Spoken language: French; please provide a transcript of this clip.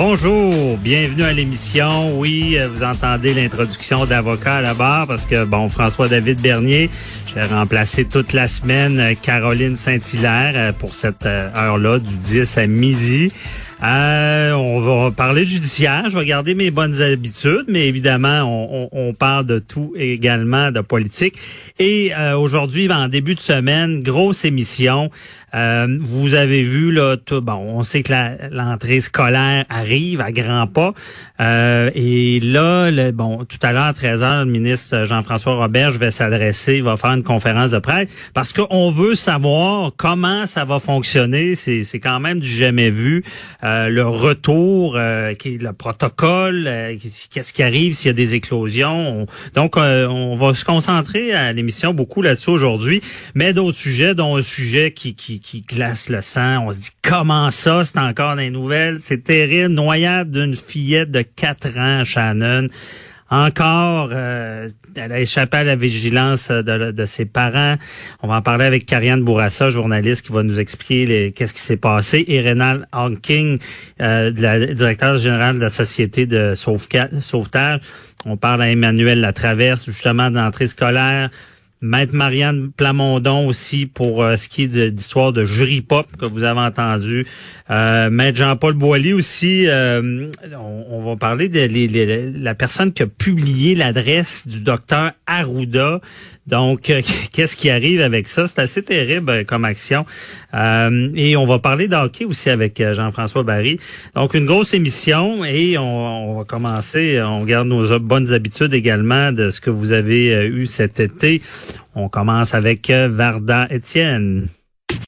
Bonjour, bienvenue à l'émission. Oui, euh, vous entendez l'introduction d'avocat à la barre parce que, bon, François-David Bernier, j'ai remplacé toute la semaine euh, Caroline Saint-Hilaire euh, pour cette heure-là, du 10 à midi. Euh, on va parler judiciaire. Je vais garder mes bonnes habitudes, mais évidemment, on, on, on parle de tout également, de politique. Et euh, aujourd'hui, en début de semaine, grosse émission. Euh, vous avez vu là, tout, bon, on sait que l'entrée scolaire arrive à grands pas. Euh, et là, le, bon, tout à l'heure à 13h, le ministre Jean-François Robert, je vais s'adresser, il va faire une conférence de presse parce qu'on veut savoir comment ça va fonctionner. C'est quand même du jamais vu. Euh, le retour, euh, le protocole, euh, qu'est-ce qui arrive s'il y a des éclosions. donc, on va se concentrer à l'émission beaucoup là-dessus aujourd'hui, mais d'autres sujets, dont un sujet qui, qui, qui glace le sang. On se dit, comment ça, c'est encore des nouvelles? C'est terrible. Noyade d'une fillette de 4 ans, Shannon encore, euh, elle a échappé à la vigilance de, de, ses parents. On va en parler avec Karianne Bourassa, journaliste, qui va nous expliquer qu'est-ce qui s'est passé. Et Rénal Hawking, euh, directeur général de la Société de sauvetage. On parle à Emmanuel Latraverse, justement, d'entrée scolaire. Maître Marianne Plamondon aussi pour euh, ce qui est d'histoire de, jury pop que vous avez entendu. Euh, Maître Jean-Paul Boilly aussi. Euh, on, va parler de la personne qui a publié l'adresse du docteur Arruda. Donc, qu'est-ce qui arrive avec ça? C'est assez terrible comme action. et on va parler d'hockey aussi avec Jean-François Barry. Donc, une grosse émission et on, va commencer. On garde nos bonnes habitudes également de ce que vous avez eu cet été. On commence avec euh, Varda Étienne.